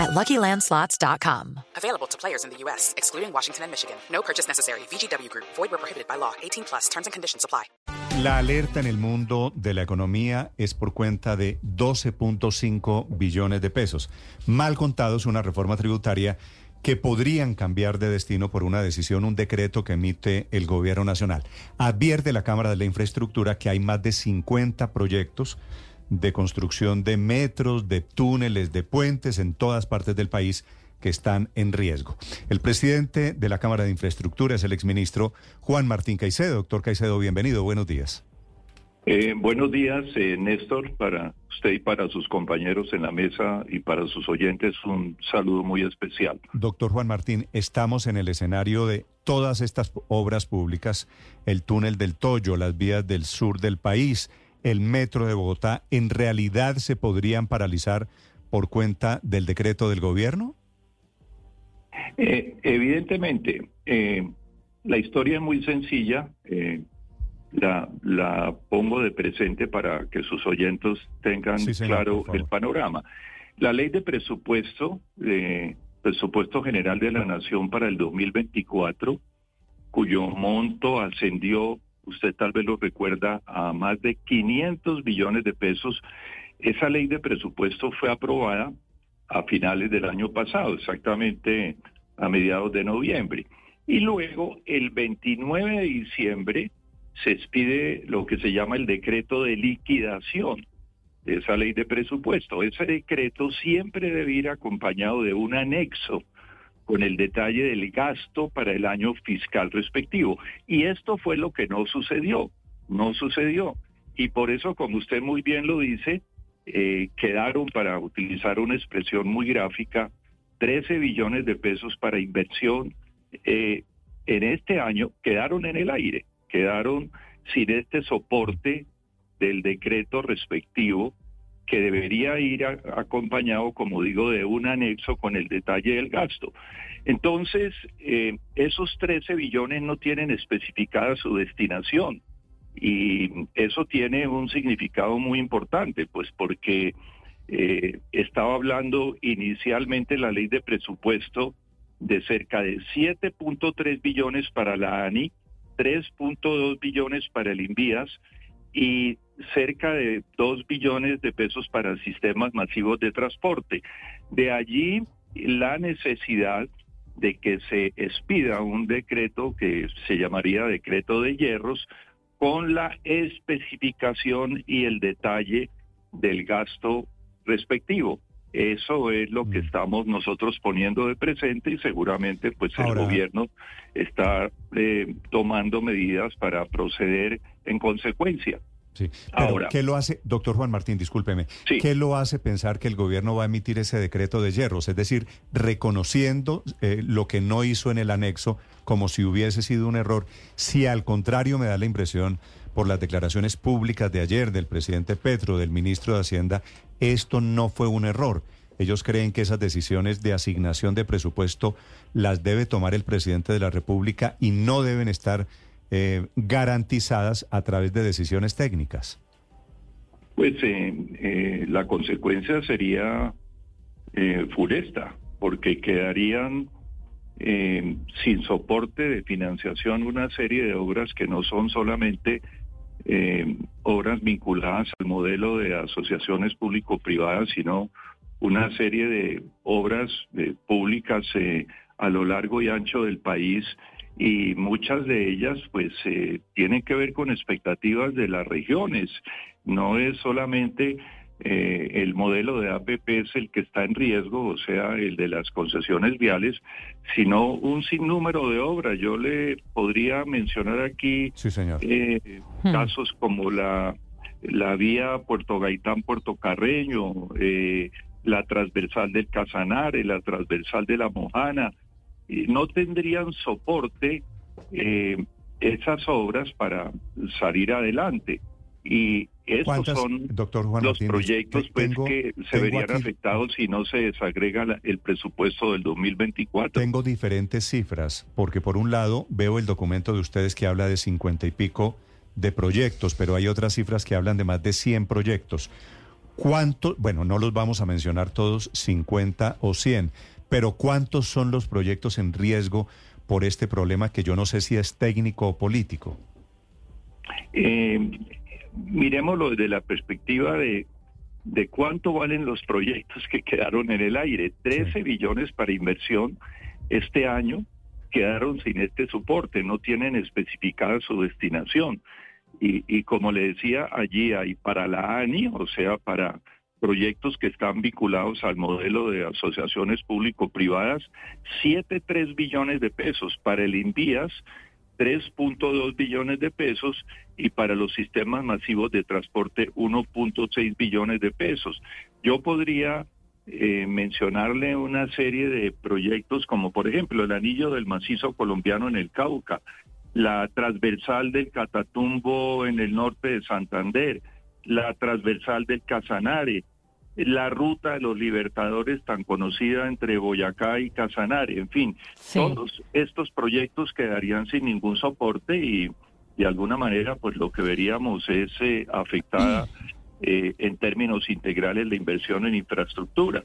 at LuckyLandSlots.com. Available to players in the U.S., excluding Washington and Michigan. No purchase necessary. VGW Group. Void where prohibited by law. 18 plus. Terms and conditions apply. La alerta en el mundo de la economía es por cuenta de 12.5 billones de pesos. Mal contados, una reforma tributaria que podrían cambiar de destino por una decisión, un decreto que emite el gobierno nacional. Advierte la Cámara de la Infraestructura que hay más de 50 proyectos de construcción de metros, de túneles, de puentes en todas partes del país que están en riesgo. El presidente de la Cámara de Infraestructura es el exministro Juan Martín Caicedo. Doctor Caicedo, bienvenido, buenos días. Eh, buenos días, eh, Néstor, para usted y para sus compañeros en la mesa y para sus oyentes un saludo muy especial. Doctor Juan Martín, estamos en el escenario de todas estas obras públicas, el túnel del Toyo, las vías del sur del país, el metro de Bogotá, ¿en realidad se podrían paralizar por cuenta del decreto del gobierno? Eh, evidentemente, eh, la historia es muy sencilla. Eh, la, la, pongo de presente para que sus oyentes tengan claro el panorama. La ley de presupuesto, presupuesto general de la Nación para el 2024, cuyo monto ascendió, usted tal vez lo recuerda, a más de 500 billones de pesos. Esa ley de presupuesto fue aprobada a finales del año pasado, exactamente a mediados de noviembre. Y luego, el 29 de diciembre, se expide lo que se llama el decreto de liquidación de esa ley de presupuesto. Ese decreto siempre debe ir acompañado de un anexo con el detalle del gasto para el año fiscal respectivo. Y esto fue lo que no sucedió, no sucedió. Y por eso, como usted muy bien lo dice, eh, quedaron, para utilizar una expresión muy gráfica, 13 billones de pesos para inversión eh, en este año quedaron en el aire, quedaron sin este soporte del decreto respectivo que debería ir acompañado, como digo, de un anexo con el detalle del gasto. Entonces, eh, esos 13 billones no tienen especificada su destinación y eso tiene un significado muy importante, pues porque eh, estaba hablando inicialmente la ley de presupuesto de cerca de 7.3 billones para la ANI, 3.2 billones para el INVIAS y cerca de 2 billones de pesos para sistemas masivos de transporte. De allí la necesidad de que se expida un decreto que se llamaría decreto de hierros con la especificación y el detalle del gasto respectivo. Eso es lo que mm. estamos nosotros poniendo de presente y seguramente pues el gobierno está eh, tomando medidas para proceder en consecuencia. Sí. Ahora, ¿qué lo hace, doctor Juan Martín, discúlpeme, qué lo hace pensar que el gobierno va a emitir ese decreto de hierros? Es decir, reconociendo eh, lo que no hizo en el anexo como si hubiese sido un error, si al contrario me da la impresión por las declaraciones públicas de ayer del presidente Petro, del ministro de Hacienda, esto no fue un error. Ellos creen que esas decisiones de asignación de presupuesto las debe tomar el presidente de la República y no deben estar eh, garantizadas a través de decisiones técnicas. Pues eh, eh, la consecuencia sería furesta, porque quedarían sin soporte de financiación una serie de obras que no son solamente eh, obras vinculadas al modelo de asociaciones público-privadas, sino una serie de obras eh, públicas eh, a lo largo y ancho del país y muchas de ellas pues tienen que ver con expectativas de las regiones. No es solamente eh, el modelo de APP es el que está en riesgo, o sea, el de las concesiones viales, sino un sinnúmero de obras. Yo le podría mencionar aquí eh, hmm. casos como la, la vía Puerto Gaitán-Puerto Carreño, eh, la transversal del Casanare, la transversal de la Mojana, no tendrían soporte esas obras para salir adelante. Y estos son doctor Juan los Martínez, proyectos pues, tengo- que se verían aquí- afectados si no se desagrega la- el presupuesto del 2024. Tengo diferentes cifras, porque por un lado veo el documento de ustedes que habla de 50 y pico de proyectos, pero hay otras cifras que hablan de más de 100 proyectos. ¿Cuántos, bueno, no los vamos a mencionar todos, 50 o 100, pero cuántos son los proyectos en riesgo por este problema que yo no sé si es técnico o político? Eh, miremoslo desde la perspectiva de, de cuánto valen los proyectos que quedaron en el aire. 13 Sí. billones para inversión este año quedaron sin este soporte, no tienen especificada su destinación. Y, y como le decía, allí hay para la ANI, o sea, para proyectos que están vinculados al modelo de asociaciones público-privadas, 7,3 billones de pesos. Para el INVIAS, 3.2 billones de pesos y para los sistemas masivos de transporte 1.6 billones de pesos. Yo podría eh, mencionarle una serie de proyectos como por ejemplo el anillo del macizo colombiano en el Cauca, la transversal del Catatumbo en el norte de Santander, la transversal del Casanare, la ruta de los libertadores tan conocida entre Boyacá y Casanare, en fin, Sí. todos estos proyectos quedarían sin ningún soporte y de alguna manera pues lo que veríamos es eh, afectada eh, en términos integrales la inversión en infraestructura.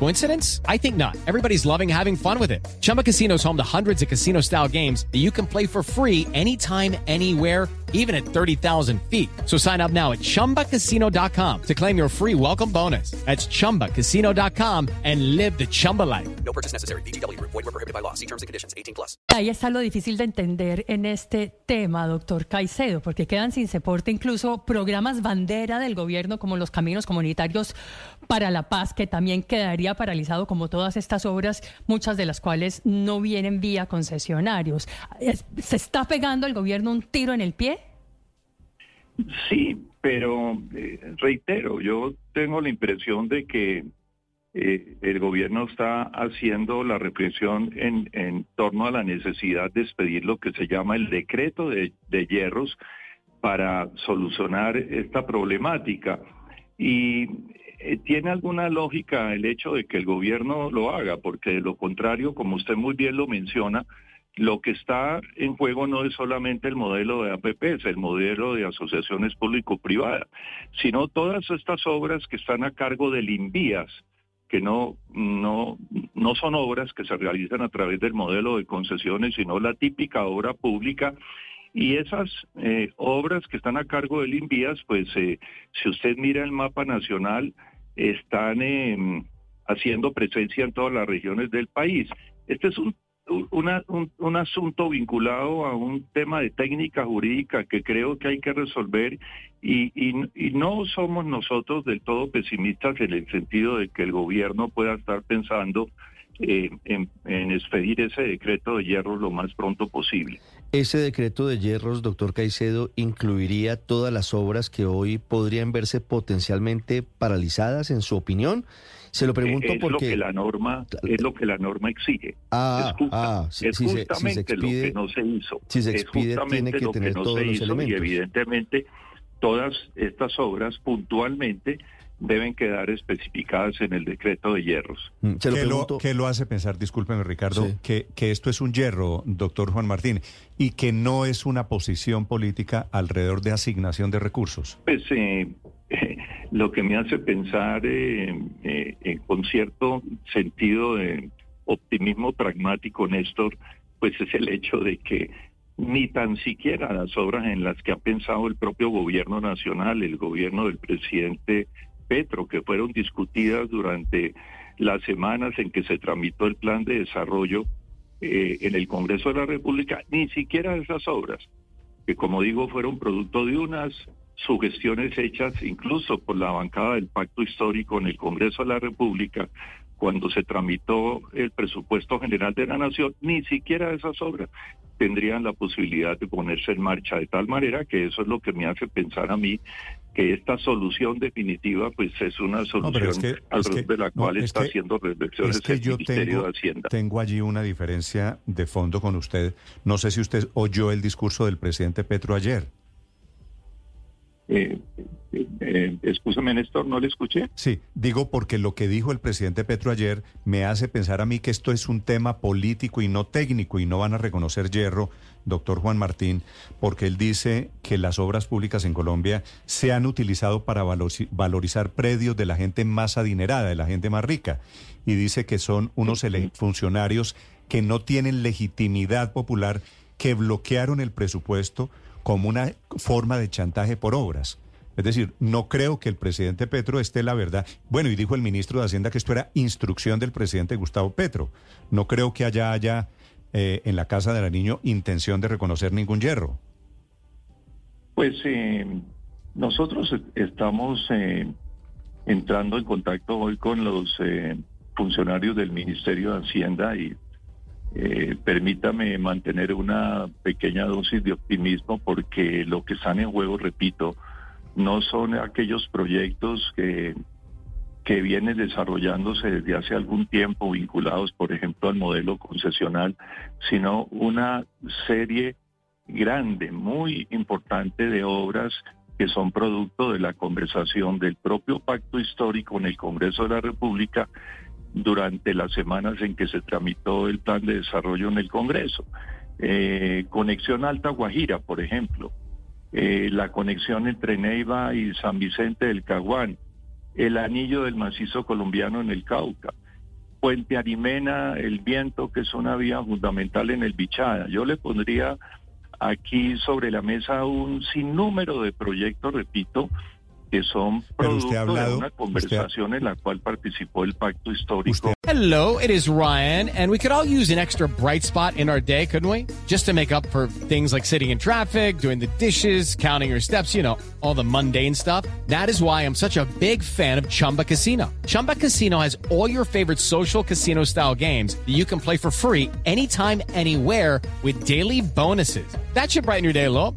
Coincidence? I think not. Everybody's loving having fun with it. Chumba Casino is home to hundreds of casino style games that you can play for free anytime, anywhere even at 30,000 feet. So sign up now at ChumbaCasino.com to claim your free welcome bonus. That's ChumbaCasino.com and live the Chumba life. No purchase necessary. VGW Group. Void were prohibited by law. See terms and conditions. 18 plus. Ahí está lo difícil de entender en este tema, doctor Caicedo, porque quedan sin soporte incluso programas bandera del gobierno como los caminos comunitarios para la paz, que también quedaría paralizado como todas estas obras, muchas de las cuales no vienen vía concesionarios. Es- ¿Se está pegando el gobierno un tiro en el pie? Sí, pero eh, reitero, yo tengo la impresión de que eh, el gobierno está haciendo la reflexión en, en torno a la necesidad de expedir lo que se llama el decreto de, de hierros para solucionar esta problemática. Y eh, tiene alguna lógica el hecho de que el gobierno lo haga, porque de lo contrario, como usted muy bien lo menciona, lo que está en juego no es solamente el modelo de APPs, el modelo de asociaciones público-privadas, sino todas estas obras que están a cargo del INVIAS, que no, no, no son obras que se realizan a través del modelo de concesiones, sino la típica obra pública. Y esas eh, obras que están a cargo del INVIAS, pues eh, si usted mira el mapa nacional, están eh, haciendo presencia en todas las regiones del país. Este es un un, un, asunto vinculado a un tema de técnica jurídica que creo que hay que resolver y, no somos nosotros del todo pesimistas en el sentido de que el gobierno pueda estar pensando eh, en, expedir ese decreto de hierro lo más pronto posible. ¿Ese decreto de hierros, doctor Caicedo, incluiría todas las obras que hoy podrían verse potencialmente paralizadas, en su opinión? Se lo pregunto es porque lo que la norma es lo que la norma exige. Ah, es, justa, ah, si, es si justamente se, si se expide, lo que no se hizo. Si se expide, tiene que lo tener que no todos los hizo elementos. y evidentemente todas estas obras puntualmente deben quedar especificadas en el decreto de hierros. Mm, ¿Qué, pregunto, lo, qué lo hace pensar, discúlpeme Ricardo, Sí. que, que esto es un hierro, doctor Juan Martín, y que no es una posición política alrededor de asignación de recursos? Pues eh, lo que me hace pensar eh, eh, con cierto sentido de optimismo pragmático, Néstor, pues es el hecho de que ni tan siquiera las obras en las que ha pensado el propio gobierno nacional, el gobierno del presidente Petro, que fueron discutidas durante las semanas en que se tramitó el plan de desarrollo eh, en el Congreso de la República, ni siquiera esas obras, que como digo fueron producto de unas sugestiones hechas incluso por la bancada del Pacto Histórico en el Congreso de la República, cuando se tramitó el presupuesto general de la Nación, ni siquiera esas obras tendrían la posibilidad de ponerse en marcha, de tal manera que eso es lo que me hace pensar a mí que esta solución definitiva pues es una solución alrededor de la cual está haciendo reflexiones el Ministerio de Hacienda. Tengo allí una diferencia de fondo con usted. No sé si usted oyó el discurso del presidente Petro ayer. Eh, eh, Néstor, ¿no le escuché? Sí, digo porque lo que dijo el presidente Petro ayer me hace pensar a mí que esto es un tema político y no técnico y no van a reconocer hierro, doctor Juan Martín, porque él dice que las obras públicas en Colombia se han utilizado para valorizar predios de la gente más adinerada, de la gente más rica, y dice que son unos funcionarios que no tienen legitimidad popular, que bloquearon el presupuesto como una forma de chantaje por obras. Es decir, no creo que el presidente Petro esté la verdad. Bueno, y dijo el ministro de Hacienda que esto era instrucción del presidente Gustavo Petro. No creo que haya, haya eh, en la Casa de la Niño intención de reconocer ningún hierro. Pues eh, nosotros estamos eh, entrando en contacto hoy con los funcionarios del Ministerio de Hacienda y eh, permítame mantener una pequeña dosis de optimismo porque lo que están en juego, repito, no son aquellos proyectos que, que vienen desarrollándose desde hace algún tiempo vinculados, por ejemplo, al modelo concesional, sino una serie grande, muy importante de obras que son producto de la conversación del propio pacto histórico en el Congreso de la República durante las semanas en que se tramitó el plan de desarrollo en el Congreso. Eh, conexión Alta Guajira, por ejemplo, eh, la conexión entre Neiva y San Vicente del Caguán, el anillo del macizo colombiano en el Cauca, Puente Arimena, el viento, que es una vía fundamental en el Bichada. Yo le pondría aquí sobre la mesa un sinnúmero de proyectos, repito, que son producto de una conversación en la cual participó el pacto histórico. Hello, it is Ryan, and we could all use an extra bright spot in our day, couldn't we? Just to make up for things like sitting in traffic, doing the dishes, counting your steps, you know, all the mundane stuff. That is why I'm such a big fan of Chumba Casino. Chumba Casino has all your favorite social casino style games that you can play for free anytime, anywhere with daily bonuses. That should brighten your day a little.